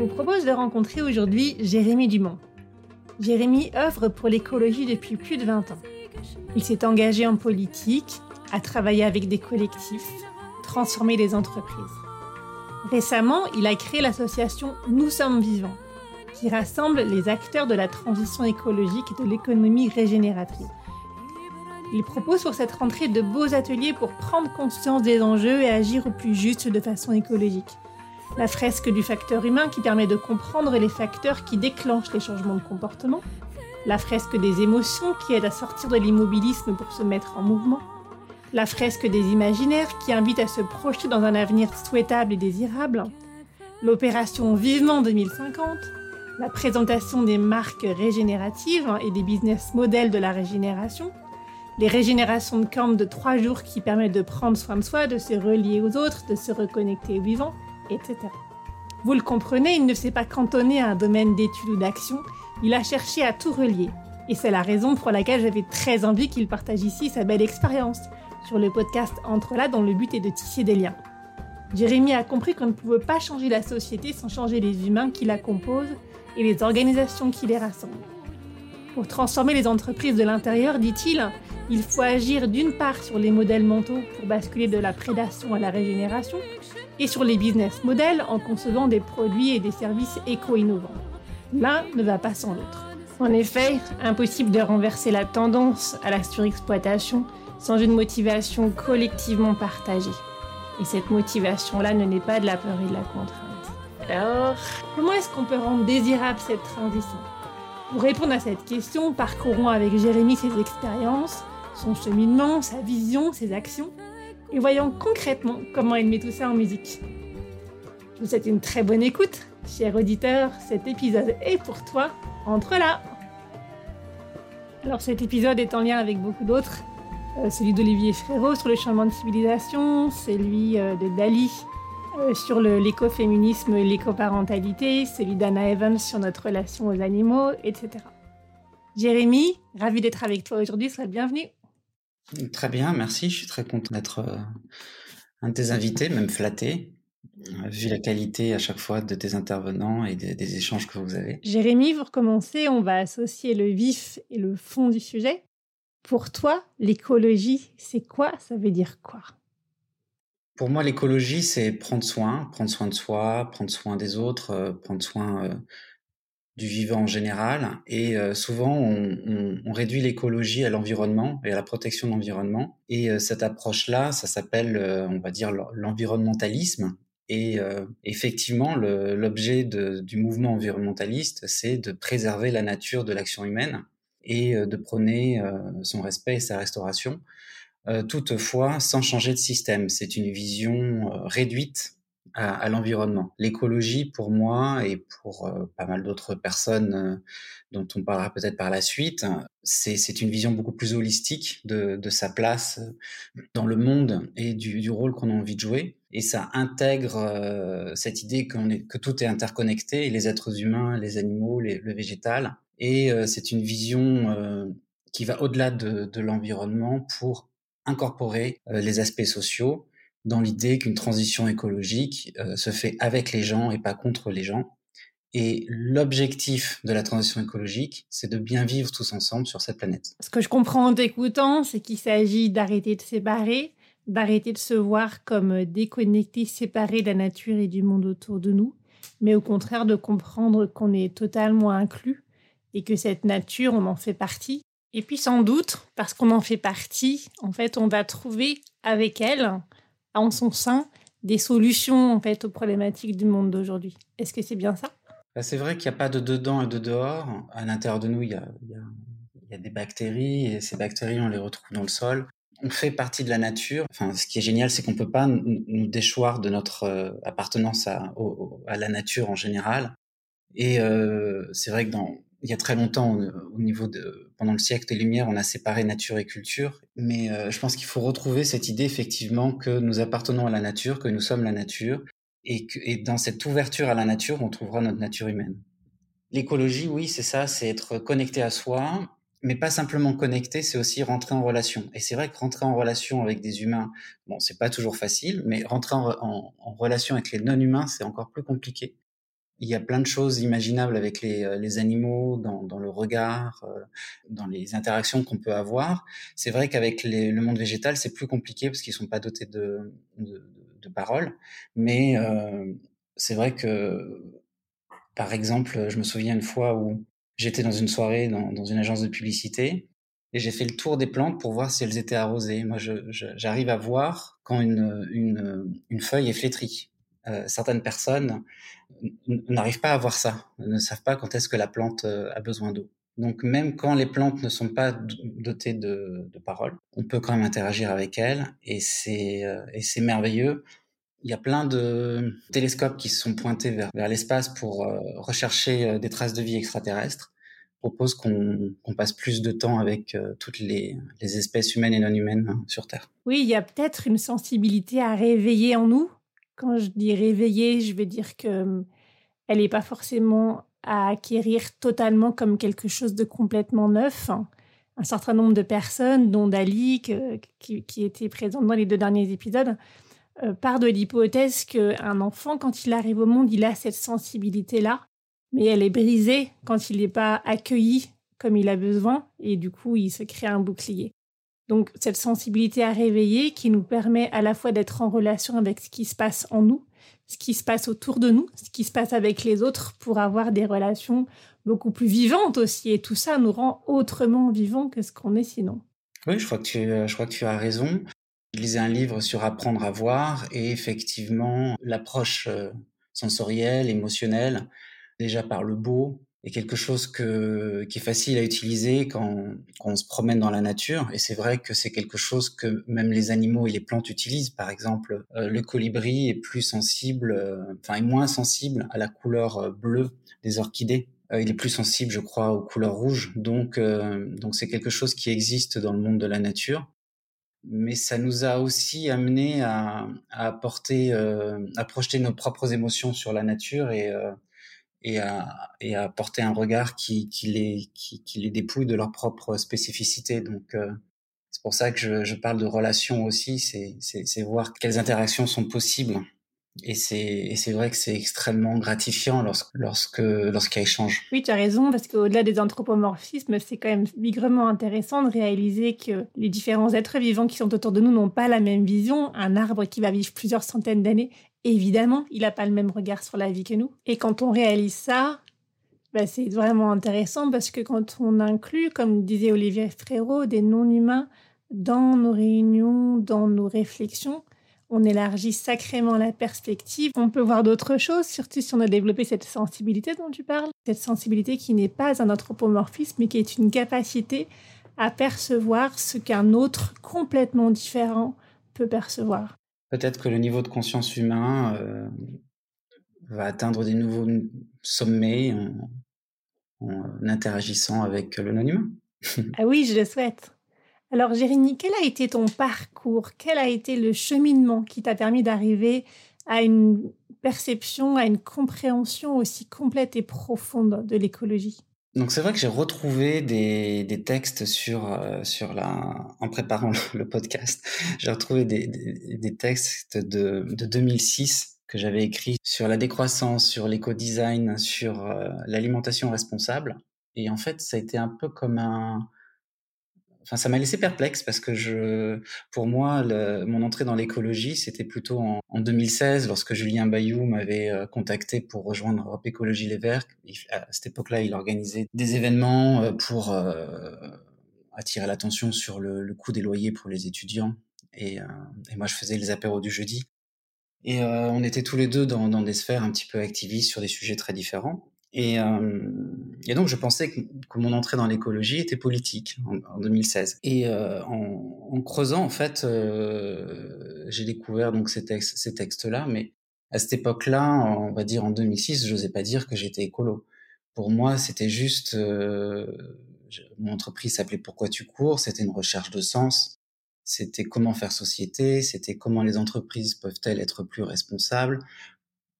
Vous propose de rencontrer aujourd'hui Jérémy Dumont. Jérémy œuvre pour l'écologie depuis plus de 20 ans. Il s'est engagé en politique, a travaillé avec des collectifs, transformé des entreprises. Récemment, il a créé l'association Nous sommes vivants, qui rassemble les acteurs de la transition écologique et de l'économie régénératrice. Il propose pour cette rentrée de beaux ateliers pour prendre conscience des enjeux et agir au plus juste de façon écologique. La fresque du facteur humain qui permet de comprendre les facteurs qui déclenchent les changements de comportement. La fresque des émotions qui aide à sortir de l'immobilisme pour se mettre en mouvement. La fresque des imaginaires qui invite à se projeter dans un avenir souhaitable et désirable. L'opération Vivement 2050 la présentation des marques régénératives et des business models de la régénération, les régénérations de camp de trois jours qui permettent de prendre soin de soi, de se relier aux autres, de se reconnecter aux vivants, Vous le comprenez, il ne s'est pas cantonné à un domaine d'études ou d'action, il a cherché à tout relier. Et c'est la raison pour laquelle j'avais très envie qu'il partage ici sa belle expérience sur le podcast Entre là dont le but est de tisser des liens. Jérémy a compris qu'on ne pouvait pas changer la société sans changer les humains qui la composent et les organisations qui les rassemblent. Pour transformer les entreprises de l'intérieur, dit-il, il faut agir d'une part sur les modèles mentaux pour basculer de la prédation à la régénération, et sur les business models en concevant des produits et des services éco-innovants. L'un ne va pas sans l'autre. En effet, impossible de renverser la tendance à la surexploitation sans une motivation collectivement partagée. Et cette motivation-là ne naît pas de la peur et de la contrainte. Alors, comment est-ce qu'on peut rendre désirable cette transition? Pour répondre à cette question, parcourons avec Jérémy ses expériences, son cheminement, sa vision, ses actions, et voyons concrètement comment il met tout ça en musique. Je vous souhaite une très bonne écoute, cher auditeur, cet épisode est pour toi, entre là Alors cet épisode est en lien avec beaucoup d'autres, euh, celui d'Olivier Frérot sur le changement de civilisation, celui euh, de Dali euh, sur l'écoféminisme et l'écoparentalité, celui d'Anna Evans sur notre relation aux animaux, etc. Jérémy, ravi d'être avec toi aujourd'hui, sois le bienvenu. Très bien, merci. Je suis très content d'être euh, un de tes invités, même flatté, euh, vu la qualité à chaque fois de tes intervenants et des, des échanges que vous avez. Jérémy, pour commencer, on va associer le vif et le fond du sujet. Pour toi, l'écologie, c'est quoi? Ça veut dire quoi? Pour moi, l'écologie, c'est prendre soin, prendre soin de soi, prendre soin des autres, euh, prendre soin euh, du vivant en général. Et euh, souvent, on, réduit l'écologie à l'environnement et à la protection de l'environnement. Et cette approche-là, ça s'appelle, on va dire, l'environnementalisme. Et effectivement, l'objet du mouvement environnementaliste, c'est de préserver la nature de l'action humaine et de prôner son respect et sa restauration. Euh, toutefois sans changer de système. C'est une vision euh, réduite à, l'environnement. L'écologie, pour moi et pour euh, pas mal d'autres personnes dont on parlera peut-être par la suite, c'est une vision beaucoup plus holistique de, sa place dans le monde et du, rôle qu'on a envie de jouer. Et ça intègre cette idée est, que tout est interconnecté, les êtres humains, les animaux, le végétal. Et c'est une vision qui va au-delà de, l'environnement pour incorporer euh, les aspects sociaux dans l'idée qu'une transition écologique euh, se fait avec les gens et pas contre les gens. Et l'objectif de la transition écologique, c'est de bien vivre tous ensemble sur cette planète. Ce que je comprends en t'écoutant, c'est qu'il s'agit d'arrêter de séparer, d'arrêter de se voir comme déconnecté, séparé de la nature et du monde autour de nous, mais au contraire de comprendre qu'on est totalement inclus et que cette nature, on en fait partie et puis sans doute, parce qu'on en fait partie, en fait, on va trouver avec elle, en son sein, des solutions en fait aux problématiques du monde d'aujourd'hui. Est-ce que c'est bien ça? Bah, C'est vrai qu'il n'y a pas de dedans et de dehors. À l'intérieur de nous, il y, a, des bactéries et ces bactéries, on les retrouve dans le sol. on fait partie de la nature. Enfin, ce qui est génial, c'est qu'on peut pas nous déchoir de notre euh, appartenance à, à, la nature en général. Et euh, c'est vrai que dans il y a très longtemps, au niveau de pendant le siècle des Lumières, on a séparé nature et culture. Mais euh, je pense qu'il faut retrouver cette idée effectivement que nous appartenons à la nature, que nous sommes la nature, et que dans cette ouverture à la nature, on trouvera notre nature humaine. L'écologie, oui, c'est ça, c'est être connecté à soi, mais pas simplement connecté, c'est aussi rentrer en relation. Et c'est vrai que rentrer en relation avec des humains, bon, c'est pas toujours facile, mais rentrer en, relation avec les non-humains, c'est encore plus compliqué. Il y a plein de choses imaginables avec les, euh, animaux, dans, le regard, euh, dans les interactions qu'on peut avoir. C'est vrai qu'avec le monde végétal, c'est plus compliqué parce qu'ils sont pas dotés de, de, paroles. Mais euh, c'est vrai que, par exemple, je me souviens une fois où J'étais dans une soirée dans, une agence de publicité et j'ai fait le tour des plantes pour voir si elles étaient arrosées. Moi, j'arrive à voir quand une, feuille est flétrie. Certaines personnes n'arrivent pas à voir ça, ne savent pas quand est-ce que la plante euh, a besoin d'eau. Donc même quand les plantes ne sont pas dotées de, paroles, on peut quand même interagir avec elles et c'est euh, et c'est merveilleux il y a plein de télescopes qui se sont pointés vers, l'espace pour euh, rechercher des traces de vie extraterrestres. Je propose qu'on passe plus de temps avec toutes les, les, espèces humaines et non humaines hein, sur Terre. Oui, il y a peut-être une sensibilité à réveiller en nous. Quand je dis réveiller, je veux dire que elle n'est pas forcément à acquérir totalement comme quelque chose de complètement neuf. Un certain nombre de personnes, dont Dali, qui, qui était présente dans les deux derniers épisodes, euh, part de l'hypothèse qu'un enfant, quand il arrive au monde, il a cette sensibilité-là, mais elle est brisée quand il n'est pas accueilli comme il a besoin, et du coup, il se crée un bouclier. Donc, cette sensibilité à réveiller qui nous permet à la fois d'être en relation avec ce qui se passe en nous, ce qui se passe autour de nous, ce qui se passe avec les autres pour avoir des relations beaucoup plus vivantes aussi. Et tout ça nous rend autrement vivants que ce qu'on est sinon. Oui, je crois que tu, tu as raison. Je lisais un livre sur apprendre à voir et effectivement, l'approche euh, sensorielle, émotionnelle, déjà par le beau, est quelque chose que, qui est facile à utiliser quand, quand on se promène dans la nature. Et c'est vrai que c'est quelque chose que même les animaux et les plantes utilisent. Par exemple, euh, le colibri est plus sensible, euh, enfin est moins sensible à la couleur bleue des orchidées. il est plus sensible, je crois, aux couleurs rouges. Donc, donc c'est quelque chose qui existe dans le monde de la nature mais ça nous a aussi amené à, à apporter, euh, à projeter nos propres émotions sur la nature et, euh, et, à, et à porter un regard qui, qui, les, qui, les dépouille de leur propre spécificité. Donc, euh, c'est pour ça que je, je parle de relations aussi, c'est voir quelles interactions sont possibles et c'est vrai que c'est extrêmement gratifiant lorsque lorsqu'il y a échange. Oui, tu as raison, parce qu'au-delà des anthropomorphismes, c'est quand même bigrement intéressant de réaliser que les différents êtres vivants qui sont autour de nous n'ont pas la même vision. Un arbre qui va vivre plusieurs centaines d'années, évidemment, il n'a pas le même regard sur la vie que nous. Et quand on réalise ça, bah, c'est vraiment intéressant parce que quand on inclut, comme disait Olivier Frérot, des non-humains dans nos réunions, dans nos réflexions, on élargit sacrément la perspective. On peut voir d'autres choses, surtout si on a développé cette sensibilité dont tu parles. Cette sensibilité qui n'est pas un anthropomorphisme, mais qui est une capacité à percevoir ce qu'un autre complètement différent peut percevoir. Peut-être que le niveau de conscience humain euh, va atteindre des nouveaux sommets en interagissant avec le non-humain. ah oui, je le souhaite. Alors Jérémy, quel a été ton parcours? Quel a été le cheminement qui t'a permis d'arriver à une perception, à une compréhension aussi complète et profonde de l'écologie? Donc c'est vrai que j'ai retrouvé des, des, textes sur euh, sur la en préparant le, podcast, j'ai retrouvé des, des, des, textes de, de 2006 que j'avais écrits sur la décroissance, sur l'éco-design, sur euh, l'alimentation responsable. Et en fait, ça a été un peu comme un Enfin, ça m'a laissé perplexe parce que je, pour moi, mon entrée dans l'écologie, c'était plutôt en, en, 2016, lorsque Julien Bayou m'avait euh, contacté pour rejoindre Europe Les Verts. à cette époque-là, il organisait des événements euh, pour euh, attirer l'attention sur le, coût des loyers pour les étudiants. Et, moi, je faisais les apéros du jeudi. Et on était tous les deux dans des sphères un petit peu activistes sur des sujets très différents. Et, et, donc, je pensais que, mon entrée dans l'écologie était politique en, 2016. Et en, en, creusant, en fait, j'ai découvert donc ces textes, ces textes-là. Mais à cette époque-là, on va dire en 2006, je n'osais pas dire que j'étais écolo. Pour moi, c'était juste mon entreprise s'appelait Pourquoi tu cours? C'était une recherche de sens. C'était comment faire société? C'était comment les entreprises peuvent-elles être plus responsables?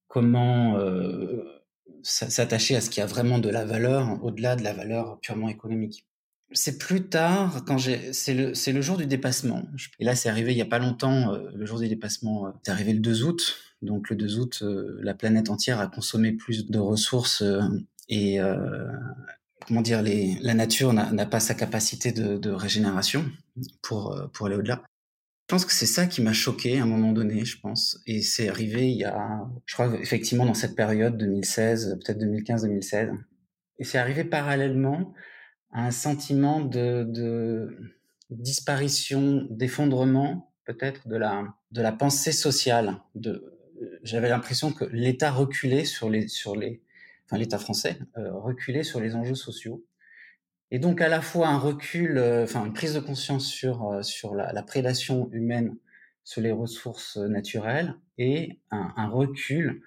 Comment euh, s'attacher à ce qui a vraiment de la valeur au-delà de la valeur purement économique. C'est plus tard, quand j'ai, c'est le, c'est le jour du dépassement. Et là, c'est arrivé il y a pas longtemps. Euh, le jour du dépassement, euh, c'est arrivé le 2 août. Donc le 2 août, la planète entière a consommé plus de ressources et comment dire, les, la nature n'a pas sa capacité de, régénération pour, euh, pour aller au-delà. Je pense que c'est ça qui m'a choqué à un moment donné, je pense. Et c'est arrivé il y a, je crois, effectivement, dans cette période 2016, peut-être 2015-2016. Et c'est arrivé parallèlement à un sentiment de, disparition, d'effondrement, peut-être, de la, pensée sociale. J'avais l'impression que l'État reculait sur les, sur les, l'État français, euh, reculait sur les enjeux sociaux. Et donc à la fois un recul, euh, enfin une prise de conscience sur euh, sur la, prédation humaine sur les ressources naturelles et un, recul.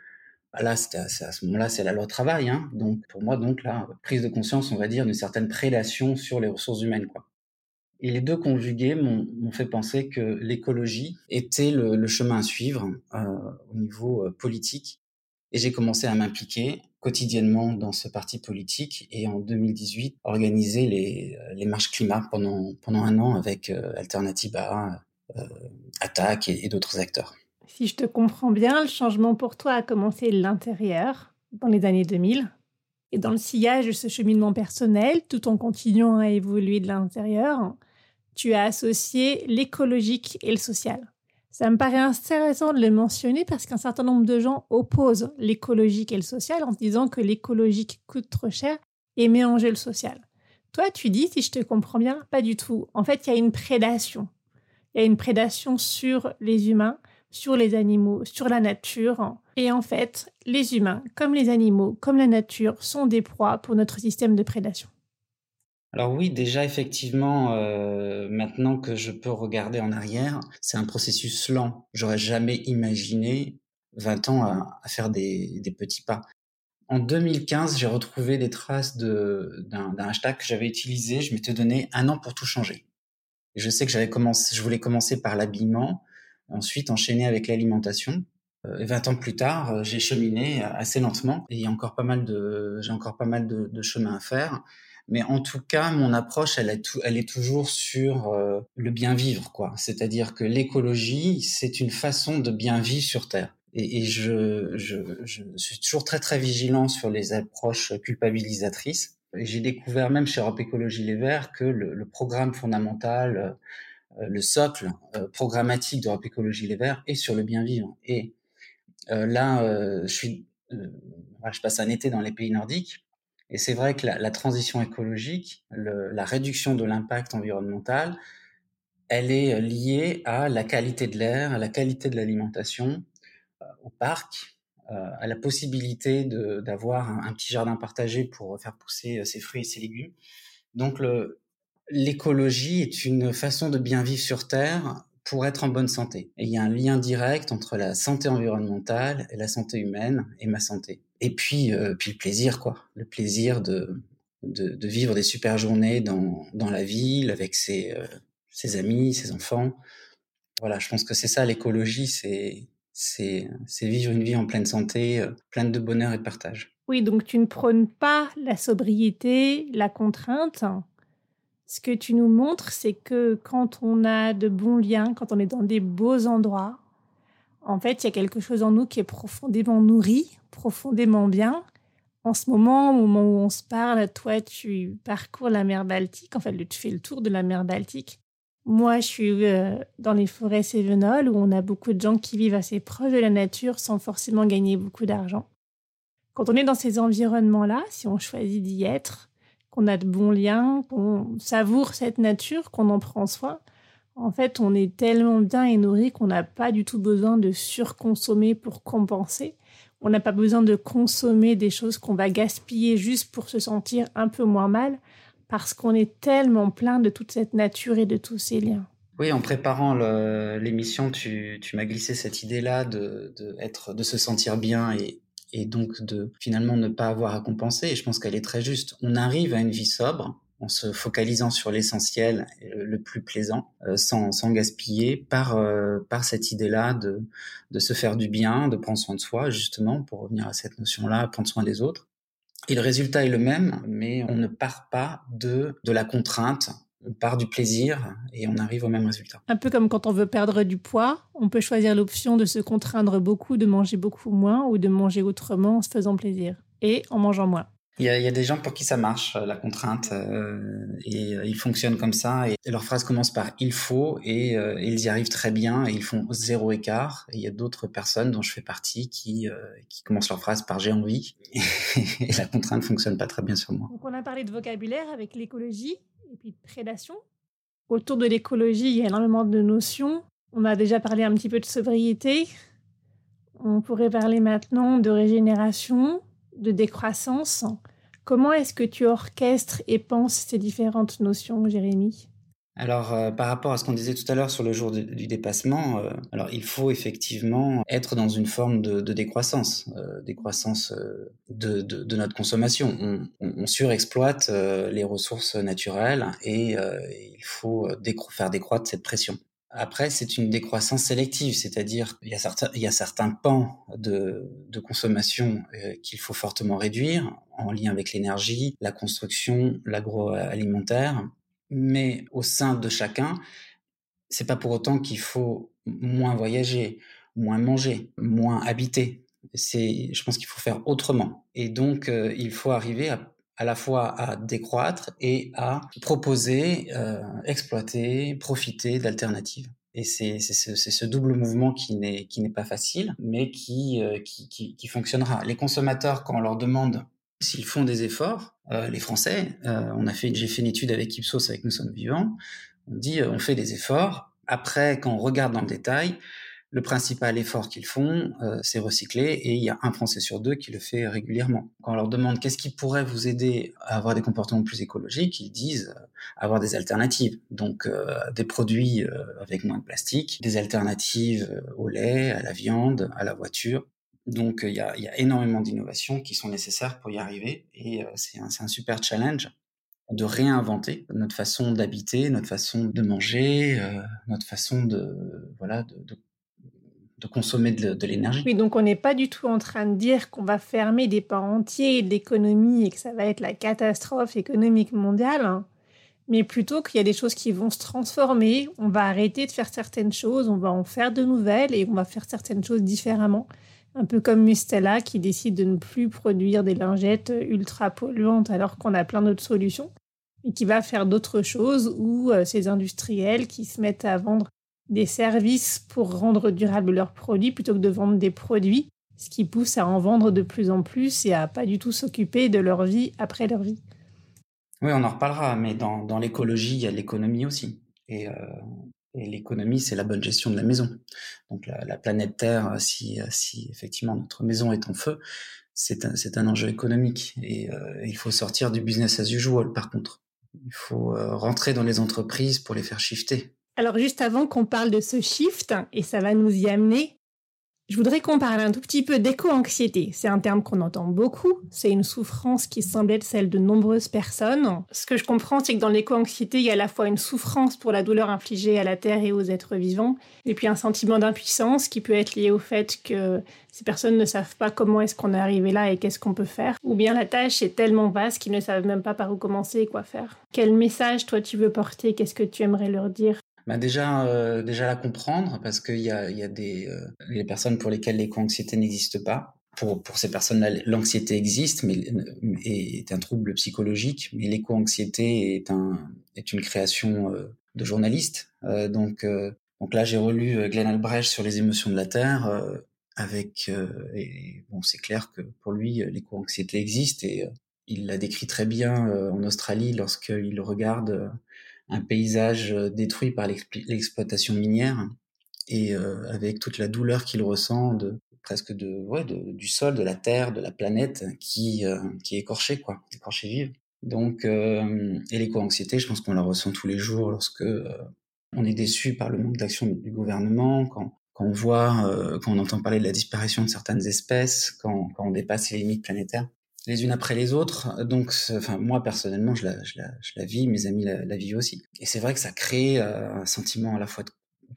Bah là, c'était à, ce moment-là, c'est la loi travail. Hein, donc pour moi, donc là, prise de conscience, on va dire, d'une certaine prédation sur les ressources humaines, quoi. Et les deux conjugués m'ont fait penser que l'écologie était le, chemin à suivre au niveau politique. Et j'ai commencé à m'impliquer quotidiennement dans ce parti politique et en 2018 organiser les, euh, les marches climat pendant, pendant un an avec euh, Alternativa, euh, Attaque et, d'autres acteurs. Si je te comprends bien, le changement pour toi a commencé l'intérieur dans les années 2000 et dans le sillage de ce cheminement personnel, tout en continuant à évoluer de l'intérieur, tu as associé l'écologique et le social. Ça me paraît intéressant de le mentionner parce qu'un certain nombre de gens opposent l'écologique et le social en disant que l'écologique coûte trop cher et met en jeu le social. Toi, tu dis, si je te comprends bien, pas du tout. En fait, il y a une prédation. Il y a une prédation sur les humains, sur les animaux, sur la nature. Et en fait, les humains, comme les animaux, comme la nature, sont des proies pour notre système de prédation. Alors oui, déjà effectivement, euh, maintenant que je peux regarder en arrière, c'est un processus lent. J'aurais jamais imaginé 20 ans à, faire des, petits pas. En 2015, j'ai retrouvé des traces d'un hashtag que j'avais utilisé. Je m'étais donné un an pour tout changer. je sais que j'avais commencé, je voulais commencer par l'habillement, ensuite enchaîner avec l'alimentation. Euh, et 20 ans plus tard, euh, j'ai cheminé assez lentement et il y a encore pas mal de, j'ai encore pas mal de chemin à faire. Mais en tout cas, mon approche, elle, est, elle est toujours sur euh, le bien vivre, quoi. C'est-à-dire que l'écologie, c'est une façon de bien vivre sur Terre. Et, et je, je, je, suis toujours très très vigilant sur les approches culpabilisatrices. J'ai découvert même chez Europe Écologie Les Verts que le, le programme fondamental, euh, le socle euh, programmatique d'Europe Écologie Les Verts est sur le bien vivre. Et là, je suis, je passe un été dans les pays nordiques et c'est vrai que la, transition écologique, la réduction de l'impact environnemental, elle est liée à la qualité de l'air, à la qualité de l'alimentation, euh, au parc, euh, à la possibilité d'avoir un, petit jardin partagé pour faire pousser euh, ses fruits et ses légumes. Donc l'écologie est une façon de bien vivre sur Terre pour être en bonne santé. Et il y a un lien direct entre la santé environnementale et la santé humaine et ma santé. Et puis, euh, puis le plaisir, quoi. Le plaisir de, de, vivre des super journées dans, dans la ville avec ses, euh, ses amis, ses enfants. Voilà, je pense que c'est ça l'écologie, c'est c'est vivre une vie en pleine santé, euh, pleine de bonheur et de partage. Oui, donc tu ne prônes pas la sobriété, la contrainte, ce que tu nous montres, c'est que quand on a de bons liens, quand on est dans des beaux endroits, en fait, il y a quelque chose en nous qui est profondément nourri, profondément bien. En ce moment, au moment où on se parle, toi, tu parcours la mer Baltique. En fait, tu fais le tour de la mer Baltique. Moi, je suis euh, dans les forêts cévenoles où on a beaucoup de gens qui vivent assez proches de la nature sans forcément gagner beaucoup d'argent. Quand on est dans ces environnements-là, si on choisit d'y être, qu'on a de bons liens, qu'on savoure cette nature, qu'on en prend soin. En fait, on est tellement bien et nourri qu'on n'a pas du tout besoin de surconsommer pour compenser. On n'a pas besoin de consommer des choses qu'on va gaspiller juste pour se sentir un peu moins mal, parce qu'on est tellement plein de toute cette nature et de tous ces liens. Oui, en préparant l'émission, tu, m'as glissé cette idée-là de, être, de se sentir bien et, et donc de finalement ne pas avoir à compenser. Et je pense qu'elle est très juste. On arrive à une vie sobre en se focalisant sur l'essentiel, le plus plaisant, euh, sans, gaspiller, par, euh, par cette idée-là de, de se faire du bien, de prendre soin de soi, justement, pour revenir à cette notion-là, prendre soin des autres. Et le résultat est le même, mais on ne part pas de, de la contrainte, on part du plaisir et on arrive au même résultat. Un peu comme quand on veut perdre du poids, on peut choisir l'option de se contraindre beaucoup, de manger beaucoup moins ou de manger autrement en se faisant plaisir et en mangeant moins. Il y, a, des gens pour qui ça marche, euh, la contrainte, euh, et euh, ils fonctionnent comme ça. Et, leur phrase commence par il faut, et, ils y arrivent très bien, et ils font zéro écart. Et il y a d'autres personnes dont je fais partie qui, qui commencent leur phrase par j'ai envie, et, la contrainte fonctionne pas très bien sur moi. Donc on a parlé de vocabulaire avec l'écologie, et puis de prédation. Autour de l'écologie, il y a énormément de notions. On a déjà parlé un petit peu de sobriété. On pourrait parler maintenant de régénération, de décroissance. Comment est-ce que tu orchestres et penses ces différentes notions, Jérémy? Alors, euh, par rapport à ce qu'on disait tout à l'heure sur le jour du dépassement, euh, alors il faut effectivement être dans une forme de, décroissance, euh, décroissance de, notre consommation. On, on, surexploite les ressources naturelles et il faut faire décroître cette pression. Après, c'est une décroissance sélective, c'est-à-dire il y a certains, il y a certains pans de, de consommation euh, qu'il faut fortement réduire en lien avec l'énergie, la construction, l'agroalimentaire, mais au sein de chacun, c'est pas pour autant qu'il faut moins voyager, moins manger, moins habiter. C'est, je pense qu'il faut faire autrement. Et donc, euh, il faut arriver à à la fois à décroître et à proposer, euh, exploiter, profiter d'alternatives. Et c'est ce, ce, double mouvement qui n'est pas facile, mais qui, euh, qui, qui, qui, fonctionnera. Les consommateurs, quand on leur demande s'ils font des efforts, euh, les Français, euh, on a fait, j'ai fait une étude avec Ipsos, avec Nous sommes vivants, on dit on fait des efforts. Après, quand on regarde dans le détail, le principal effort qu'ils font, euh, c'est recycler, et il y a un Français sur deux qui le fait régulièrement. Quand on leur demande qu'est-ce qui pourrait vous aider à avoir des comportements plus écologiques, ils disent euh, avoir des alternatives. Donc euh, des produits avec moins de plastique, des alternatives au lait, à la viande, à la voiture. Donc il y a, y, a, énormément d'innovations qui sont nécessaires pour y arriver, et c'est un, un super challenge de réinventer notre façon d'habiter, notre façon de manger, notre façon de voilà de, de consommer de, l'énergie. Oui, donc on n'est pas du tout en train de dire qu'on va fermer des pans entiers de l'économie et que ça va être la catastrophe économique mondiale, hein. mais plutôt qu'il y a des choses qui vont se transformer, on va arrêter de faire certaines choses, on va en faire de nouvelles et on va faire certaines choses différemment. Un peu comme Mustela qui décide de ne plus produire des lingettes ultra polluantes alors qu'on a plein d'autres solutions et qui va faire d'autres choses ou euh, ces industriels qui se mettent à vendre des services pour rendre durables leurs produits plutôt que de vendre des produits, ce qui pousse à en vendre de plus en plus et à pas du tout s'occuper de leur vie après leur vie. Oui, on en reparlera, mais dans, l'écologie, il y a l'économie aussi. Et, euh, et l'économie, c'est la bonne gestion de la maison. Donc la, la planète Terre, si, si effectivement notre maison est en feu, c'est un, enjeu économique. Et euh, il faut sortir du business as usual, par contre. Il faut euh, rentrer dans les entreprises pour les faire shifter. Alors juste avant qu'on parle de ce shift, et ça va nous y amener, je voudrais qu'on parle un tout petit peu d'éco-anxiété. C'est un terme qu'on entend beaucoup. C'est une souffrance qui semble être celle de nombreuses personnes. Ce que je comprends, c'est que dans l'éco-anxiété, il y a à la fois une souffrance pour la douleur infligée à la Terre et aux êtres vivants, et puis un sentiment d'impuissance qui peut être lié au fait que ces personnes ne savent pas comment est-ce qu'on est arrivé là et qu'est-ce qu'on peut faire. Ou bien la tâche est tellement vaste qu'ils ne savent même pas par où commencer et quoi faire. Quel message toi tu veux porter? Qu'est-ce que tu aimerais leur dire? Bah déjà, euh, déjà la comprendre parce qu'il y a, y a des euh, les personnes pour lesquelles l'éco-anxiété n'existe pas. Pour, pour ces personnes-là, l'anxiété existe, mais est un trouble psychologique. Mais l'éco-anxiété est un est une création euh, de journalistes. Euh, donc donc là, j'ai relu Glenn Albrecht sur les émotions de la Terre. avec et bon, c'est clair que pour lui, l'éco-anxiété existe et il l'a décrit très bien en Australie lorsqu'il regarde un paysage euh, détruit par l'exploitation minière et euh, avec toute la douleur qu'il ressent de presque de, ouais, du sol, de la terre, de la planète qui, qui est écorchée, quoi, écorchée vive. Donc, et l'éco-anxiété, je pense qu'on la ressent tous les jours lorsque on est déçu par le manque d'action du gouvernement, quand, quand on voit, quand on entend parler de la disparition de certaines espèces, quand, quand on dépasse les limites planétaires les unes après les autres. Donc, enfin, moi personnellement, je la, je la, je la vis, mes amis la, vivent aussi. Et c'est vrai que ça crée euh, un sentiment à la fois de,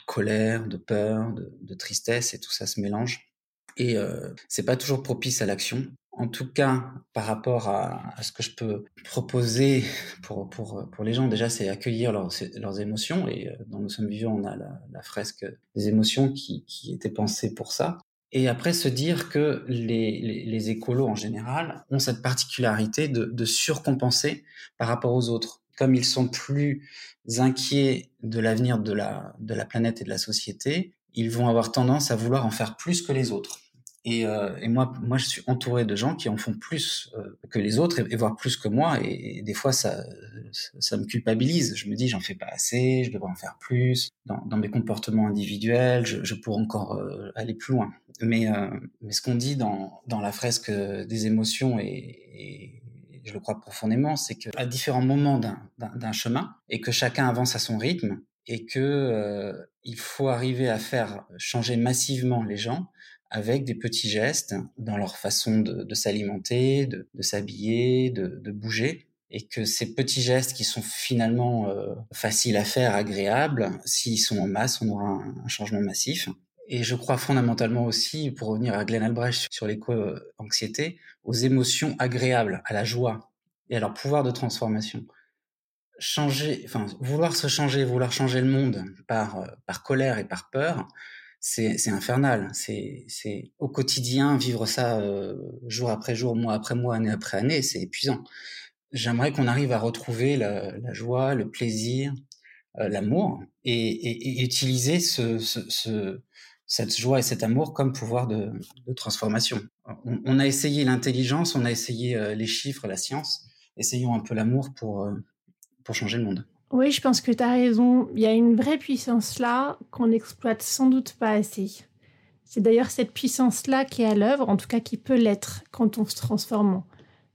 colère, de peur, de, de, tristesse, et tout ça se mélange. Et euh, c'est pas toujours propice à l'action. En tout cas, par rapport à, à, ce que je peux proposer pour, pour, pour les gens, déjà, c'est accueillir leurs, leurs émotions. Et euh, dans Nous sommes vivants, on a la, la fresque des émotions qui, qui était pensée pour ça. Et après, se dire que les, écolos en général ont cette particularité de, surcompenser par rapport aux autres. Comme ils sont plus inquiets de l'avenir de la, de la planète et de la société, ils vont avoir tendance à vouloir en faire plus que les autres. Et, euh, et, moi, moi, je suis entouré de gens qui en font plus euh, que les autres, et, voire plus que moi. Et, des fois, ça, ça, me culpabilise. Je me dis, j'en fais pas assez, je devrais en faire plus. Dans, dans mes comportements individuels, je, je pourrais encore euh, aller plus loin. Mais, euh, mais ce qu'on dit dans, dans la fresque des émotions, et, je le crois profondément, c'est qu'à différents moments d'un chemin, et que chacun avance à son rythme, et que il faut arriver à faire changer massivement les gens avec des petits gestes dans leur façon de, s'alimenter, de, s'habiller, de, bouger, et que ces petits gestes qui sont finalement euh, faciles à faire, agréables, s'ils sont en masse, on aura un, changement massif. Et je crois fondamentalement aussi, pour revenir à Glenn Albrecht sur l'éco-anxiété, aux émotions agréables, à la joie et à leur pouvoir de transformation. Changer, enfin, vouloir se changer, vouloir changer le monde par, euh, par colère et par peur, c'est infernal. C'est au quotidien vivre ça euh, jour après jour, mois après mois, année après année, c'est épuisant. J'aimerais qu'on arrive à retrouver la, la, joie, le plaisir, euh, l'amour et, et, et, utiliser ce, ce, ce, cette joie et cet amour comme pouvoir de, de transformation. On, on, a essayé l'intelligence, on a essayé euh, les chiffres, la science. Essayons un peu l'amour pour, pour changer le monde. Oui, je pense que tu as raison. Il y a une vraie puissance là qu'on n'exploite sans doute pas assez. C'est d'ailleurs cette puissance-là qui est à l'œuvre, en tout cas qui peut l'être quand on se transforme.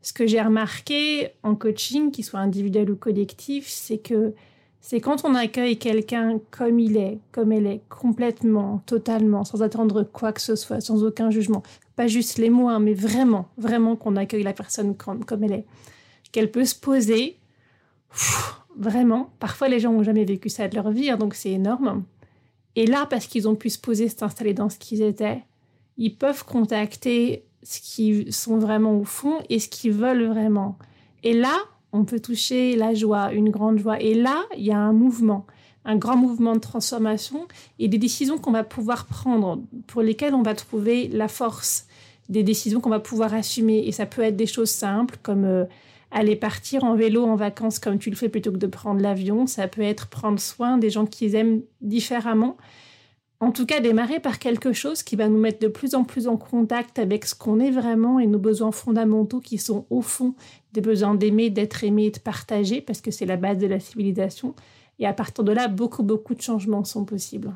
Ce que j'ai remarqué en coaching, qu'il soit individuel ou collectif, c'est que c'est quand on accueille quelqu'un comme il est, comme elle est, complètement, totalement, sans attendre quoi que ce soit, sans aucun jugement. Pas juste les mots, hein, mais vraiment, vraiment qu'on accueille la personne comme, comme elle est. Qu'elle peut se poser. Vraiment, parfois les gens n'ont jamais vécu ça de leur vie, hein, donc c'est énorme. Et là, parce qu'ils ont pu se poser, s'installer dans ce qu'ils étaient, ils peuvent contacter ce qu'ils sont vraiment au fond et ce qu'ils veulent vraiment. Et là, on peut toucher la joie, une grande joie. Et là, il y a un mouvement, un grand mouvement de transformation et des décisions qu'on va pouvoir prendre, pour lesquelles on va trouver la force, des décisions qu'on va pouvoir assumer. Et ça peut être des choses simples comme euh, aller partir en vélo en vacances comme tu le fais plutôt que de prendre l'avion. Ça peut être prendre soin des gens qu'ils aiment différemment. En tout cas, démarrer par quelque chose qui va nous mettre de plus en plus en contact avec ce qu'on est vraiment et nos besoins fondamentaux qui sont au fond des besoins d'aimer, d'être aimé et de partager, parce que c'est la base de la civilisation. Et à partir de là, beaucoup, beaucoup de changements sont possibles.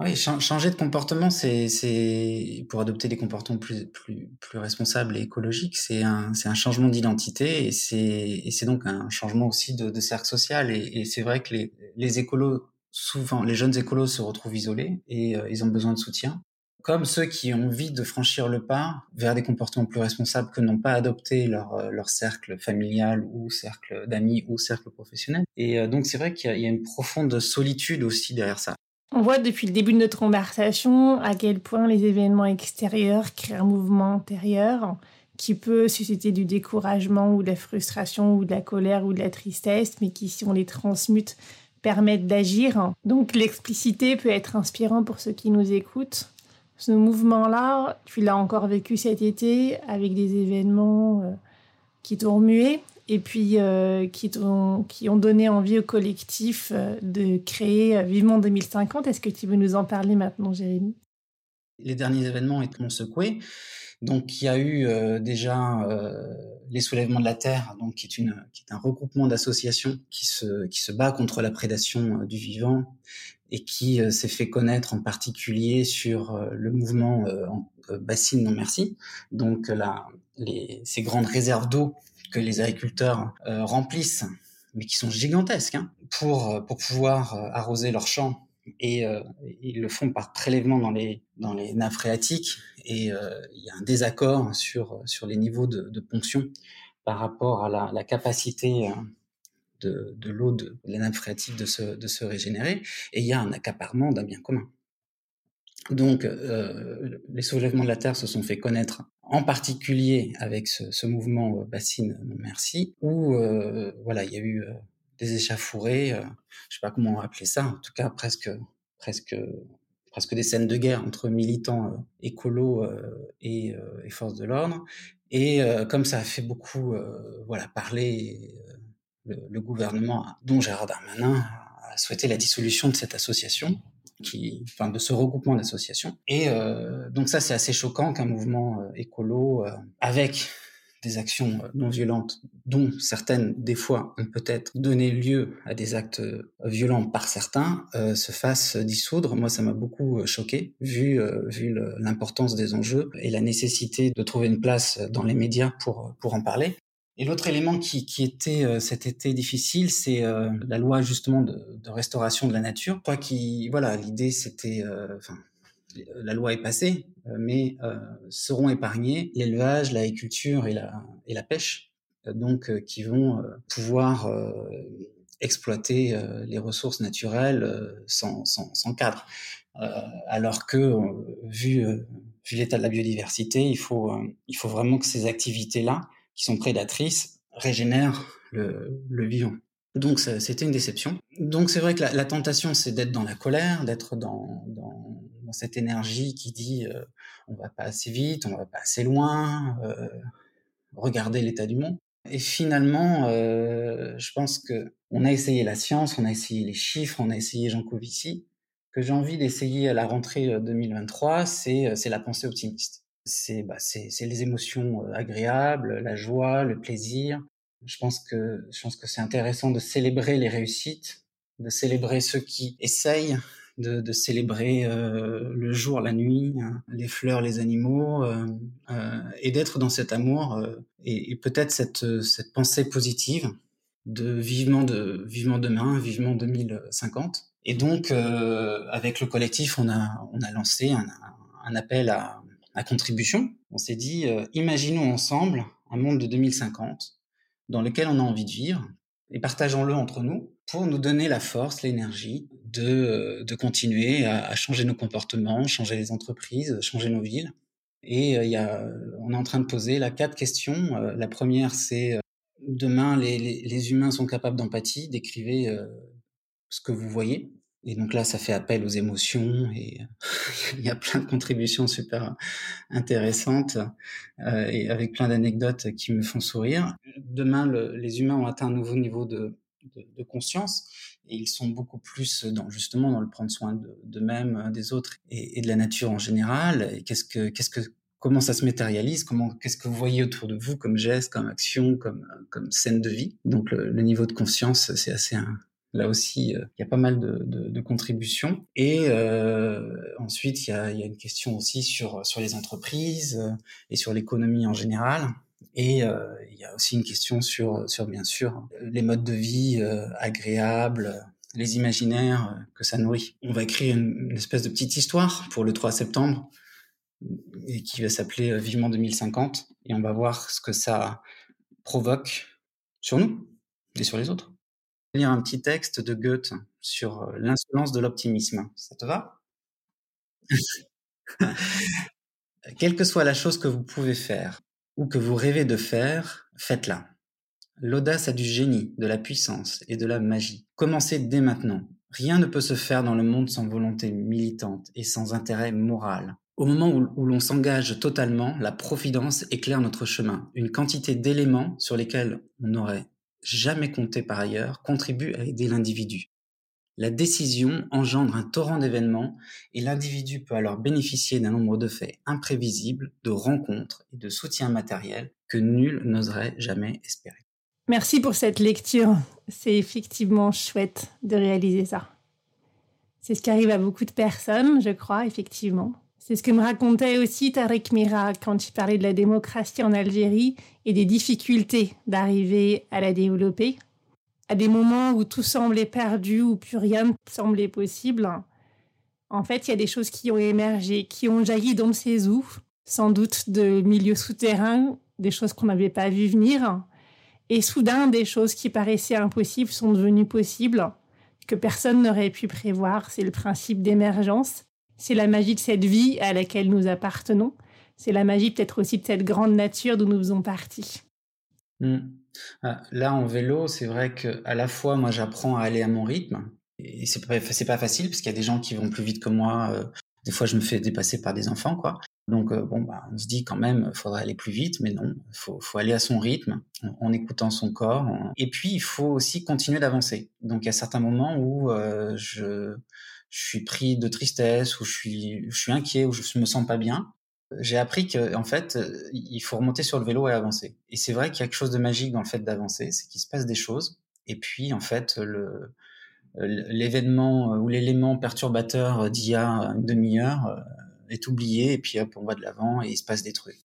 Oui, changer de comportement, c'est pour adopter des comportements plus plus plus responsables et écologiques, c'est un un changement d'identité et c'est et c'est donc un changement aussi de, de cercle social et, et c'est vrai que les les écolos souvent les jeunes écolos se retrouvent isolés et euh, ils ont besoin de soutien comme ceux qui ont envie de franchir le pas vers des comportements plus responsables que n'ont pas adopté leur, euh, leur cercle familial ou cercle d'amis ou cercle professionnel. Et euh, donc c'est vrai qu'il y, y, a une profonde solitude aussi derrière ça. On voit depuis le début de notre conversation à quel point les événements extérieurs créent un mouvement intérieur qui peut susciter du découragement ou de la frustration ou de la colère ou de la tristesse, mais qui, si on les transmute, permettent d'agir. Donc l'explicité peut être inspirant pour ceux qui nous écoutent. Ce mouvement-là, tu l'as encore vécu cet été avec des événements euh, qui t'ont remué et puis euh, qui, ont, ont donné envie au collectif euh, de créer euh, Vivement 2050. Est-ce que tu veux nous en parler maintenant, Jérémy? Les derniers événements m'ont secoué. Donc, il y a eu déjà les soulèvements de la terre, donc qui est, un regroupement d'associations qui se, bat contre la prédation du vivant et qui s'est fait connaître en particulier sur le mouvement bassine non merci. Donc ces grandes réserves d'eau que les agriculteurs remplissent, mais qui sont gigantesques, hein, pour, pour pouvoir arroser leurs champs et euh, ils le font par prélèvement dans les dans nappes phréatiques et euh, il y a un désaccord sur sur les niveaux de, ponction par rapport à la, capacité euh, de, de l'eau de, de la nappe phréatique de se de se régénérer et il y a un accaparement d'un bien commun. Donc, euh, les soulèvements de la terre se sont fait connaître, en particulier avec ce, ce mouvement bassine non merci, où euh, voilà, il y a eu des échafourées, euh, je sais pas comment appeler ça, en tout cas presque, presque, presque des scènes de guerre entre militants euh, écolos euh, et, et, forces de l'ordre. Et comme ça a fait beaucoup, voilà, parler le, le, gouvernement, dont Gérard Darmanin a souhaité la dissolution de cette association, qui, enfin, de ce regroupement d'associations. Et donc ça, c'est assez choquant qu'un mouvement écolo avec des actions euh, non violentes, dont certaines, des fois, ont peut-être donné lieu à des actes euh, violents par certains, euh, se fassent dissoudre. Moi, ça m'a beaucoup choqué, vu, vu l'importance des enjeux et la nécessité de trouver une place dans les médias pour, pour en parler. Et l'autre élément qui, qui, était cet été difficile, c'est la loi justement de, de, restauration de la nature. Quoi qui, voilà, l'idée c'était, enfin, la loi est passée, euh, mais euh, seront épargnés l'élevage, l'agriculture et la, et la pêche, euh, donc qui vont pouvoir exploiter les ressources naturelles sans, sans, sans cadre. alors que, vu, vu l'état de la biodiversité, il faut, il faut vraiment que ces activités-là, qui sont prédatrices, régénèrent le, le vivant. Donc c'était une déception. Donc c'est vrai que la, la tentation, c'est d'être dans la colère, d'être dans, dans, dans, cette énergie qui dit euh, on va pas assez vite, on va pas assez loin, euh, regardez l'état du monde. Et finalement, euh, je pense que on a essayé la science, on a essayé les chiffres, on a essayé Jean Covici. Que j'ai envie d'essayer à la rentrée 2023, c'est c'est la pensée optimiste. C'est bah, les émotions euh, agréables, la joie, le plaisir, je pense que je pense que c'est intéressant de célébrer les réussites, de célébrer ceux qui essayent, de, célébrer euh, le jour, la nuit, hein, les fleurs, les animaux, euh, et d'être dans cet amour et, peut-être cette cette pensée positive de vivement de vivement demain, vivement 2050. Et donc avec le collectif, on a on a lancé un, un appel à, à contribution. On s'est dit imaginons ensemble un monde de 2050 dans lequel on a envie de vivre et partageons-le entre nous pour nous donner la force, l'énergie de, euh, de continuer à, changer nos comportements, changer les entreprises, changer nos villes. Et euh, y a, on est en train de poser là quatre questions. Euh, la première, c'est demain, les, les, humains sont capables d'empathie, d'écrivez ce que vous voyez. Et donc là, ça fait appel aux émotions et il y a plein de contributions super intéressantes euh, et avec plein d'anecdotes qui me font sourire. Demain, le, les humains ont atteint un nouveau niveau de, de, de, conscience et ils sont beaucoup plus dans justement dans le prendre soin d'eux-mêmes, des autres et, de la nature en général. Et qu'est-ce que qu'est-ce que comment ça se matérialise? Comment qu'est-ce que vous voyez autour de vous comme geste, comme action, comme comme scène de vie? Donc le, le niveau de conscience, c'est assez un, Là aussi, euh, il y a pas mal de, de, de contributions. Et euh, ensuite, il y, a, y, a, une question aussi sur, sur les entreprises euh, et sur l'économie en général. Et euh, il y a aussi une question sur, sur bien sûr, les modes de vie euh, agréables, les imaginaires que ça nourrit. On va écrire une, une, espèce de petite histoire pour le 3 septembre et qui va s'appeler Vivement 2050. Et on va voir ce que ça provoque sur nous et sur les autres lire un petit texte de Goethe sur euh, l'insolence de l'optimisme. Ça te va? Quelle que soit la chose que vous pouvez faire ou que vous rêvez de faire, faites-la. L'audace a du génie, de la puissance et de la magie. Commencez dès maintenant. Rien ne peut se faire dans le monde sans volonté militante et sans intérêt moral. Au moment où, où l'on s'engage totalement, la providence éclaire notre chemin. Une quantité d'éléments sur lesquels on aurait jamais compté par ailleurs, contribue à aider l'individu. La décision engendre un torrent d'événements et l'individu peut alors bénéficier d'un nombre de faits imprévisibles, de rencontres et de soutien matériel que nul n'oserait jamais espérer. Merci pour cette lecture. C'est effectivement chouette de réaliser ça. C'est ce qui arrive à beaucoup de personnes, je crois, effectivement. C'est ce que me racontait aussi Tarek Mira quand il parlait de la démocratie en Algérie et des difficultés d'arriver à la développer. À des moments où tout semblait perdu, où plus rien ne semblait possible, en fait, il y a des choses qui ont émergé, qui ont jailli dans ses eaux, sans doute de milieux souterrains, des choses qu'on n'avait pas vues venir. Et soudain, des choses qui paraissaient impossibles sont devenues possibles, que personne n'aurait pu prévoir. C'est le principe d'émergence. C'est la magie de cette vie à laquelle nous appartenons. C'est la magie peut-être aussi de cette grande nature d'où nous faisons partie. Hmm. Ah, là, en vélo, c'est vrai que à la fois, moi, j'apprends à aller à mon rythme. Et c'est pas, pas facile parce qu'il y a des gens qui vont plus vite que moi. Euh, des fois, je me fais dépasser par des enfants, quoi. Donc, euh, bon, bah, on se dit quand même, faudrait aller plus vite, mais non, faut, faut aller à son rythme, en, écoutant son corps. Et puis, il faut aussi continuer d'avancer. Donc, il y a certains moments où euh, je, suis pris de tristesse, ou je suis, je suis inquiet, ou je me sens pas bien, j'ai appris que en fait, il faut remonter sur le vélo et avancer. Et c'est vrai qu'il y a quelque chose de magique dans le fait d'avancer, c'est qu'il se passe des choses. Et puis en fait, le l'événement ou l'élément perturbateur d'il y a une demi-heure est oublié et puis hop, on va de l'avant et il se passe des trucs.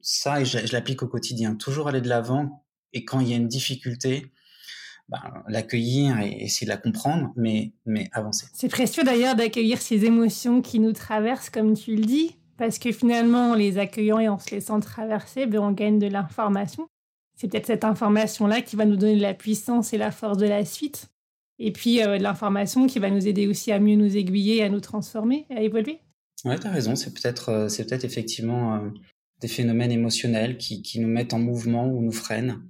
Ça, je, je l'applique au quotidien. Toujours aller de l'avant et quand il y a une difficulté, ben, l'accueillir et essayer de la comprendre, mais, mais avancer. C'est précieux d'ailleurs d'accueillir ces émotions qui nous traversent, comme tu le dis, parce que finalement, en les accueillant et en se laissant traverser, ben, on gagne de l'information. C'est peut-être cette information-là qui va nous donner la puissance et la force de la suite. Et puis euh, l'information qui va nous aider aussi à mieux nous aiguiller, à nous transformer, à évoluer. Ouais, tu as raison. C'est peut-être euh, c'est peut-être effectivement euh, des phénomènes émotionnels qui, qui, nous mettent en mouvement ou nous freinent.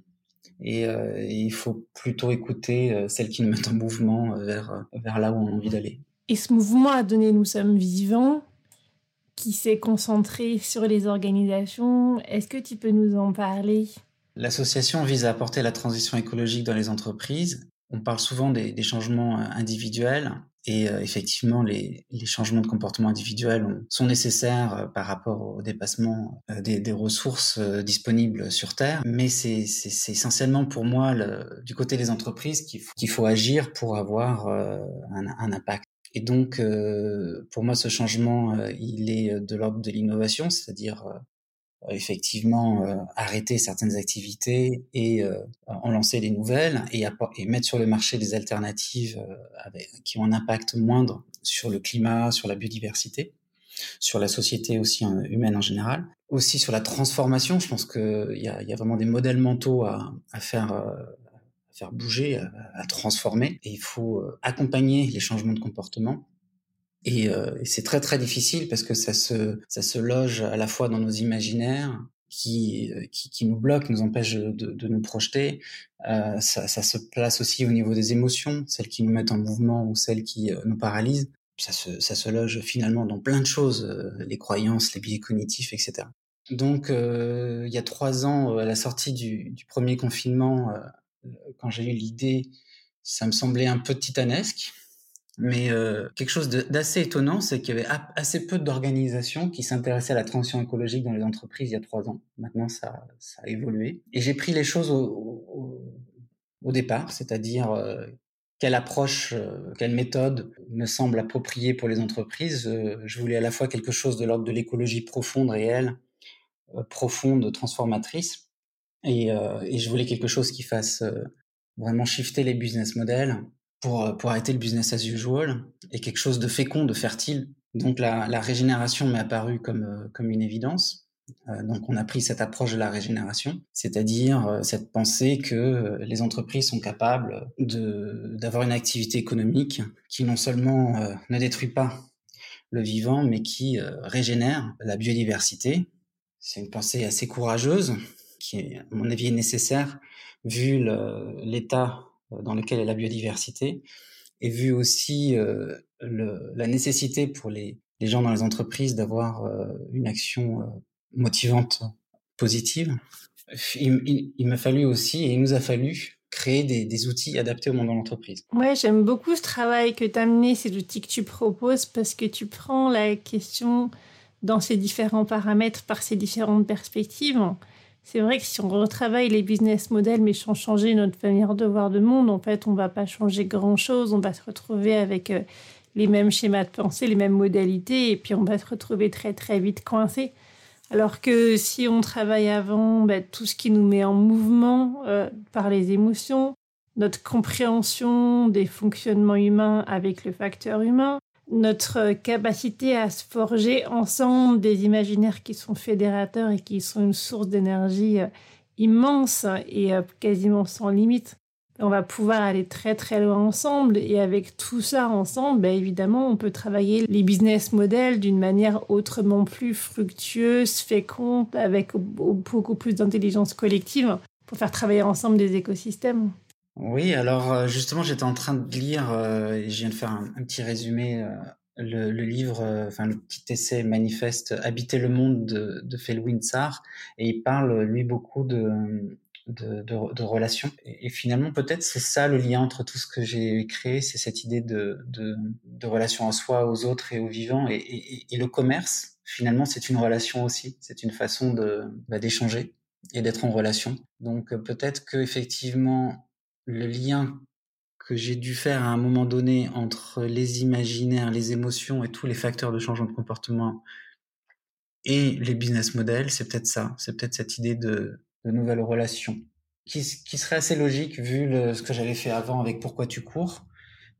Euh, et, il faut plutôt écouter celles qui nous mettent en mouvement vers, vers là où on a envie d'aller. Et ce mouvement a donné Nous sommes vivants, qui s'est concentré sur les organisations. Est-ce que tu peux nous en parler? L'association vise à apporter la transition écologique dans les entreprises. On parle souvent des, changements individuels, et euh, effectivement, les, changements de comportement individuels sont nécessaires euh, par rapport au dépassement euh, des, ressources disponibles sur Terre. Mais c'est essentiellement pour moi du côté des entreprises qu'il faut, agir pour avoir un, impact. Et donc, pour moi, ce changement, il est de l'ordre de l'innovation, c'est-à-dire euh, effectivement euh, arrêter certaines activités et euh, en lancer des nouvelles et, et, mettre sur le marché des alternatives avec, qui ont un impact moindre sur le climat, sur la biodiversité, sur la société aussi humaine en général. Aussi sur la transformation, je pense qu'il y a, y a vraiment des modèles mentaux à, à faire, faire bouger, à, à transformer. Et il faut accompagner les changements de comportement et, euh, c'est très très difficile parce que ça se, ça se loge à la fois dans nos imaginaires qui, euh, qui, qui nous bloquent, nous empêchent de, de nous projeter. Euh, ça, ça, se place aussi au niveau des émotions, celles qui nous mettent en mouvement ou celles qui euh, nous paralysent. Ça se, ça se loge finalement dans plein de choses, euh, les croyances, les biais cognitifs, etc. Donc, il y a trois ans, à la sortie du, du premier confinement, quand j'ai eu l'idée, ça me semblait un peu titanesque mais euh, quelque chose d'assez étonnant, c'est qu'il y avait assez peu d'organisations qui s'intéressaient à la transition écologique dans les entreprises il y a trois ans. Maintenant, ça, ça a évolué. Et j'ai pris les choses au, au, au départ, c'est-à-dire euh, quelle approche, euh, quelle méthode me semble appropriée pour les entreprises. Euh, je voulais à la fois quelque chose de l'ordre de l'écologie profonde, réelle, euh, profonde, transformatrice, et, et, je voulais quelque chose qui fasse vraiment shifter les business models pour, euh, pour arrêter le business as usual et quelque chose de fécond, de fertile. Donc la, la régénération m'est apparue comme, euh, comme une évidence. Euh, donc on a pris cette approche de la régénération, c'est-à-dire cette pensée que les entreprises sont capables de d'avoir une activité économique qui non seulement ne détruit pas le vivant, mais qui régénère la biodiversité. C'est une pensée assez courageuse, qui, est, à mon avis, est nécessaire vu l'état euh, dans lequel est la biodiversité, et vu aussi euh, la nécessité pour les, gens dans les entreprises d'avoir euh, une action motivante, positive, il, m'a fallu aussi, et il nous a fallu, créer des, outils adaptés au monde de l'entreprise. Ouais, j'aime beaucoup ce travail que tu as mené, ces outils que tu proposes, parce que tu prends la question dans ces différents paramètres par ces différentes perspectives. C'est vrai que si on retravaille les business models, mais sans changer notre manière de voir le monde, en fait, on va pas changer grand-chose. On va se retrouver avec euh, les mêmes schémas de pensée, les mêmes modalités, et puis on va se retrouver très très vite coincé. Alors que si on travaille avant bah, tout ce qui nous met en mouvement euh, par les émotions, notre compréhension des fonctionnements humains avec le facteur humain, notre capacité à se forger ensemble des imaginaires qui sont fédérateurs et qui sont une source d'énergie euh, immense et euh, quasiment sans limite. On va pouvoir aller très très loin ensemble et avec tout ça ensemble, ben évidemment, on peut travailler les business models d'une manière autrement plus fructueuse, féconde, avec beaucoup plus d'intelligence collective pour faire travailler ensemble des écosystèmes. Oui, alors euh, justement, j'étais en train de lire, euh, et je viens de faire un, petit résumé, euh, le, livre, enfin le petit essai manifeste Habiter le monde de, de Felwine Sarr, et il parle, lui, beaucoup de, de, de, relations. Et, finalement, peut-être c'est ça le lien entre tout ce que j'ai créé, c'est cette idée de, de, de, relation à soi, aux autres et aux vivants. Et, et, et le commerce, finalement, c'est une relation aussi, c'est une façon de bah, d'échanger et d'être en relation. Donc peut-être que effectivement le lien que j'ai dû faire à un moment donné entre les imaginaires, les émotions et tous les facteurs de changement de comportement et les business models, c'est peut-être ça, c'est peut-être cette idée de, nouvelles relations, qui, serait assez logique vu ce que j'avais fait avant avec Pourquoi tu cours.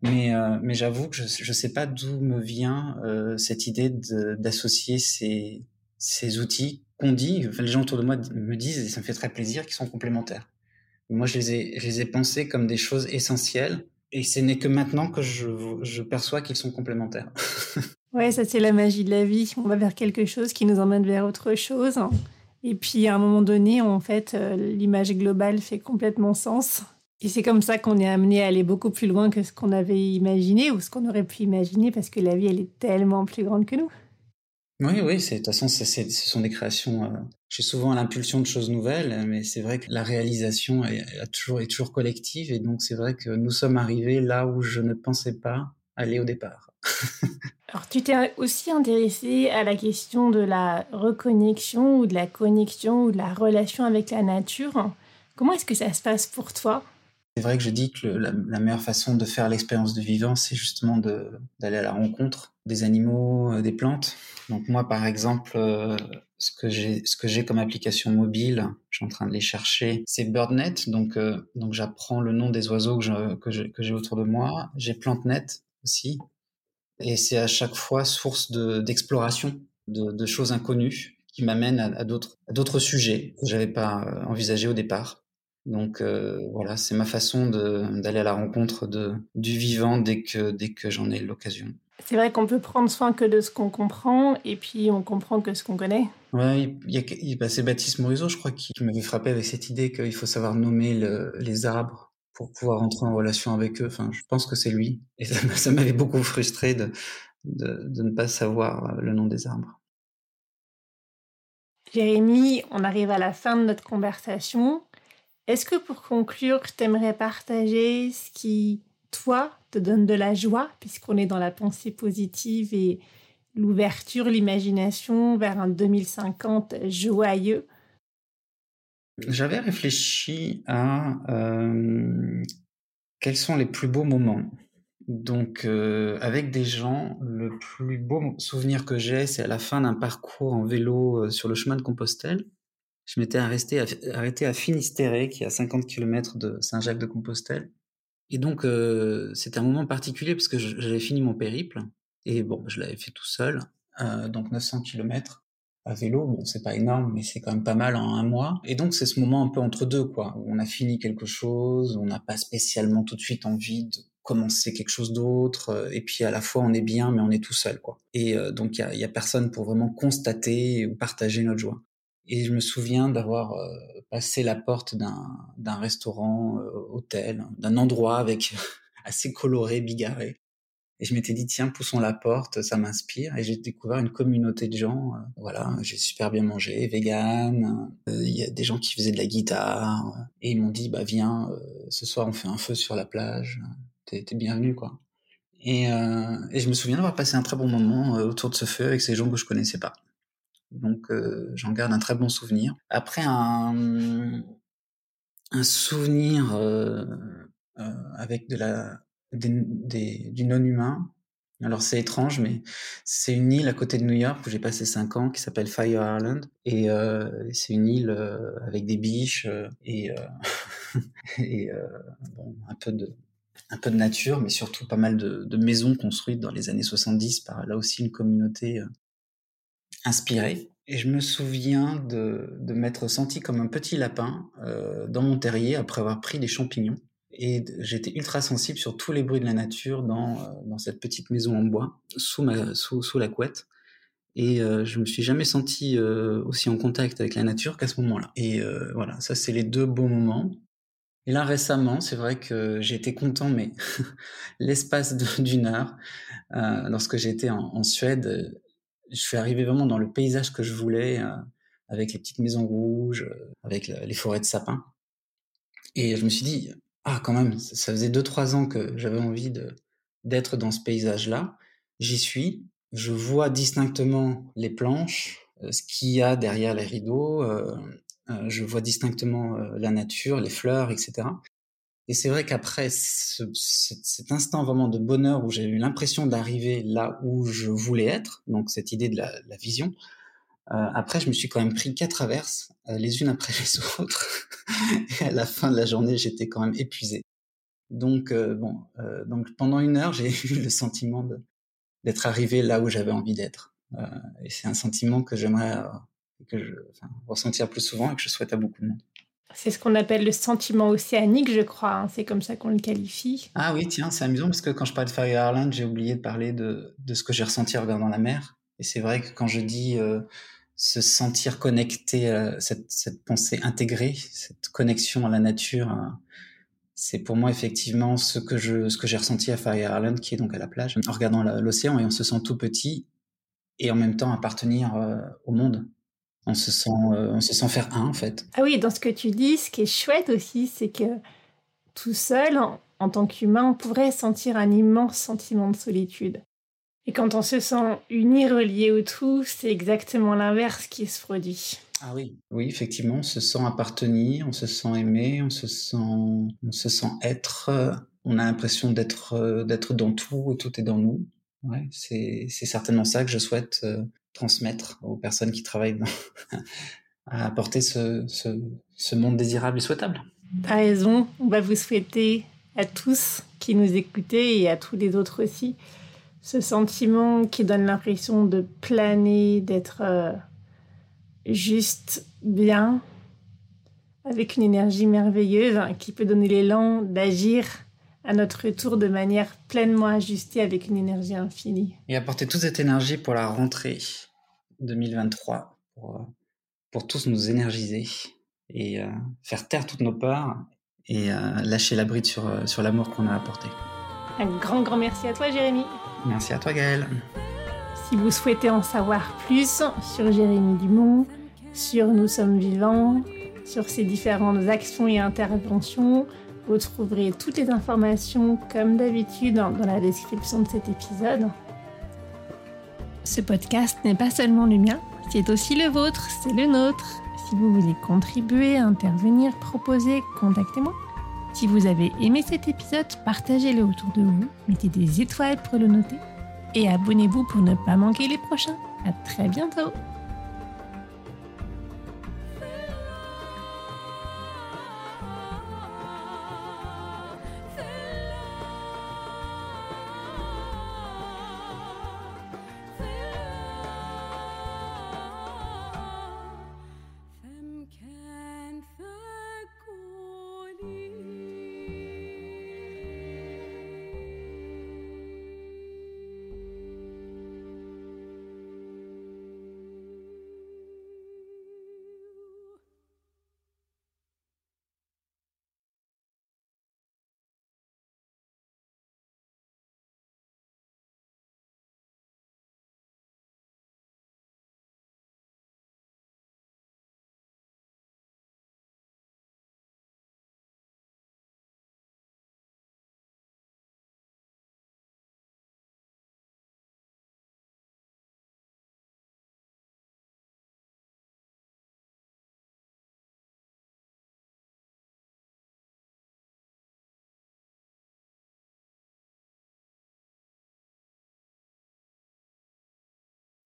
Mais, euh, j'avoue que je ne sais pas d'où me vient euh, cette idée d'associer ces, ces outils qu'on dit, les gens autour de moi me disent, et ça me fait très plaisir, qui sont complémentaires. Moi, je les ai, je les ai pensés comme des choses essentielles. Et ce n'est que maintenant que je, perçois qu'ils sont complémentaires. ouais, ça c'est la magie de la vie. On va vers quelque chose qui nous emmène vers autre chose. Et puis à un moment donné, en fait, euh, l'image globale fait complètement sens. Et c'est comme ça qu'on est amené à aller beaucoup plus loin que ce qu'on avait imaginé ou ce qu'on aurait pu imaginer parce que la vie, elle est tellement plus grande que nous. Oui, oui, de toute façon, ce sont des créations. Euh, j'ai souvent l'impulsion de choses nouvelles, mais c'est vrai que la réalisation est, toujours, est toujours collective, et donc c'est vrai que nous sommes arrivés là où je ne pensais pas aller au départ. Alors, tu t'es aussi intéressé à la question de la reconnexion ou de la connexion ou de la relation avec la nature. Comment est-ce que ça se passe pour toi? C'est vrai que je dis que la, meilleure façon de faire l'expérience de vivant, c'est justement d'aller à la rencontre des animaux, euh, des plantes. Donc moi, par exemple, euh, ce que j'ai, ce que j'ai comme application mobile, je suis en train de les chercher, c'est BirdNet. Donc, euh, donc j'apprends le nom des oiseaux que, que, j'ai autour de moi. J'ai PlanteNet aussi, et c'est à chaque fois source de, d'exploration de, choses inconnues qui m'amènent à, d'autres, sujets que j'avais pas envisagé au départ. Donc voilà, c'est ma façon d'aller à la rencontre du vivant dès que, dès que j'en ai l'occasion. C'est vrai qu'on peut prendre soin que de ce qu'on comprend et puis on comprend que ce qu'on connaît. Ouais, il y a, bah, c'est Baptiste Morisot, je crois, qui, m'avait frappé avec cette idée qu'il faut savoir nommer les arbres pour pouvoir entrer en relation avec eux. Enfin, je pense que c'est lui. Et ça, m'avait beaucoup frustré de, de, de ne pas savoir le nom des arbres. Jérémy, on arrive à la fin de notre conversation. Est-ce que pour conclure, tu aimerais partager ce qui toi, te donne de la joie, puisqu'on est dans la pensée positive et l'ouverture, l'imagination vers un 2050 joyeux J'avais réfléchi à euh, quels sont les plus beaux moments. Donc, euh, avec des gens, le plus beau souvenir que j'ai, c'est à la fin d'un parcours en vélo euh, sur le chemin de Compostelle. Je m'étais arrêté à, arrêté à qui est à 50 km de Saint-Jacques-de-Compostelle. Et donc, euh, c'était un moment particulier parce que j'avais fini mon périple. Et bon, je l'avais fait tout seul. Euh, donc 900 km à vélo. Bon, c'est pas énorme, mais c'est quand même pas mal en un mois. Et donc, c'est ce moment un peu entre deux, quoi. Où on a fini quelque chose, on n'a pas spécialement tout de suite envie de commencer quelque chose d'autre. Et puis, à la fois, on est bien, mais on est tout seul, quoi. Et donc, il y a, y a personne pour vraiment constater ou partager notre joie. Et je me souviens d'avoir euh, passé la porte d'un restaurant, euh, hôtel, d'un endroit avec assez coloré, bigarré. Et je m'étais dit, tiens, poussons la porte, ça m'inspire. Et j'ai découvert une communauté de gens. Euh, voilà, j'ai super bien mangé, vegan. Il y a des gens qui faisaient de la guitare. Et ils m'ont dit, bah viens, ce soir on fait un feu sur la plage. T'es bienvenu, quoi. Et, et je me souviens d'avoir passé un très bon moment autour de ce feu avec ces gens que je connaissais pas. Donc euh, j'en garde un très bon souvenir. Après un, souvenir euh, euh, avec de la, du non-humain, Alors c'est étrange, mais c'est une île à côté de New York où j'ai passé cinq ans qui s'appelle Fire Island. Et c'est une île avec des biches et, et bon, un, peu de, un peu de nature, mais surtout pas mal de, de, maisons construites dans les années 70 par là aussi une communauté inspirée. Et je me souviens de, m'être senti comme un petit lapin dans mon terrier après avoir pris des champignons et j'étais ultra sensible sur tous les bruits de la nature dans, euh, dans cette petite maison en bois, sous, ma, sous, sous la couette. Et euh, je me suis jamais senti euh, aussi en contact avec la nature qu'à ce moment-là. Et euh, voilà, ça c'est les deux beaux moments. Et là récemment, c'est vrai que j'ai été content, mais l'espace d'une heure, euh, lorsque j'étais en, Suède, je suis arrivé vraiment dans le paysage que je voulais, avec les petites maisons rouges, avec les forêts de sapins. Et je me suis dit, ah, quand même, ça faisait deux trois ans que j'avais envie d'être dans ce paysage-là. J'y suis, je vois distinctement les planches, euh, ce qu'il y a derrière les rideaux, euh, euh, je vois distinctement la nature, les fleurs, etc. Et c'est vrai qu'après ce, cet instant vraiment de bonheur où j'ai eu l'impression d'arriver là où je voulais être, donc cette idée de la, la vision, euh, après, je me suis quand même pris quatre averses, euh, les unes après les autres. et à la fin de la journée, j'étais quand même épuisé. Donc, euh, bon, donc pendant une heure, j'ai eu le sentiment d'être arrivé là où j'avais envie d'être. et c'est un sentiment que j'aimerais que je, enfin, ressentir plus souvent et que je souhaite à beaucoup de monde. C'est ce qu'on appelle le sentiment océanique, je crois. Hein. C'est comme ça qu'on le qualifie. Ah oui, tiens, c'est amusant parce que quand je parlais de Fire Island, j'ai oublié de parler de, de ce que j'ai ressenti en regardant la mer. Et c'est vrai que quand je dis euh, se sentir connecté, cette, cette, pensée intégrée, cette connexion à la nature, euh, c'est pour moi effectivement ce que je, ce que j'ai ressenti à Fire Island, qui est donc à la plage, en regardant l'océan et on se sent tout petit et en même temps appartenir euh, au monde. On se sent, on se sent faire un en fait. Ah oui, dans ce que tu dis, ce qui est chouette aussi, c'est que tout seul, en, en tant qu'humain, on pourrait sentir un immense sentiment de solitude. Et quand on se sent uni, relié au tout, c'est exactement l'inverse qui se produit. Ah oui, oui, effectivement, on se sent appartenir, on se sent aimer, on se sent, on se sent être. On a l'impression d'être, d'être dans tout et tout est dans nous. Ouais, c'est, c'est certainement ça que je souhaite euh, transmettre aux personnes qui travaillent à apporter ce, ce, monde désirable et souhaitable. T'as raison. On va vous souhaiter à tous qui nous écoutez et à tous les autres aussi ce sentiment qui donne l'impression de planer, d'être euh, juste bien, avec une énergie merveilleuse hein, qui peut donner l'élan d'agir à notre tour de manière pleinement ajustée avec une énergie infinie. Et apporter toute cette énergie pour la rentrée 2023, pour, euh, pour tous nous énergiser et euh, faire taire toutes nos peurs et euh, lâcher la bride sur, sur l'amour qu'on a apporté. Un grand, grand merci à toi, Jérémy. Merci à toi, Gaëlle. Si vous souhaitez en savoir plus sur Jérémy Dumont, sur Nous sommes vivants, sur ses différentes actions et interventions, vous trouverez toutes les informations, comme d'habitude, dans la description de cet épisode. Ce podcast n'est pas seulement le mien, c'est aussi le vôtre, c'est le nôtre. Si vous voulez contribuer, intervenir, proposer, contactez-moi. Si vous avez aimé cet épisode, partagez-le autour de vous, mettez des étoiles pour le noter et abonnez-vous pour ne pas manquer les prochains. À très bientôt!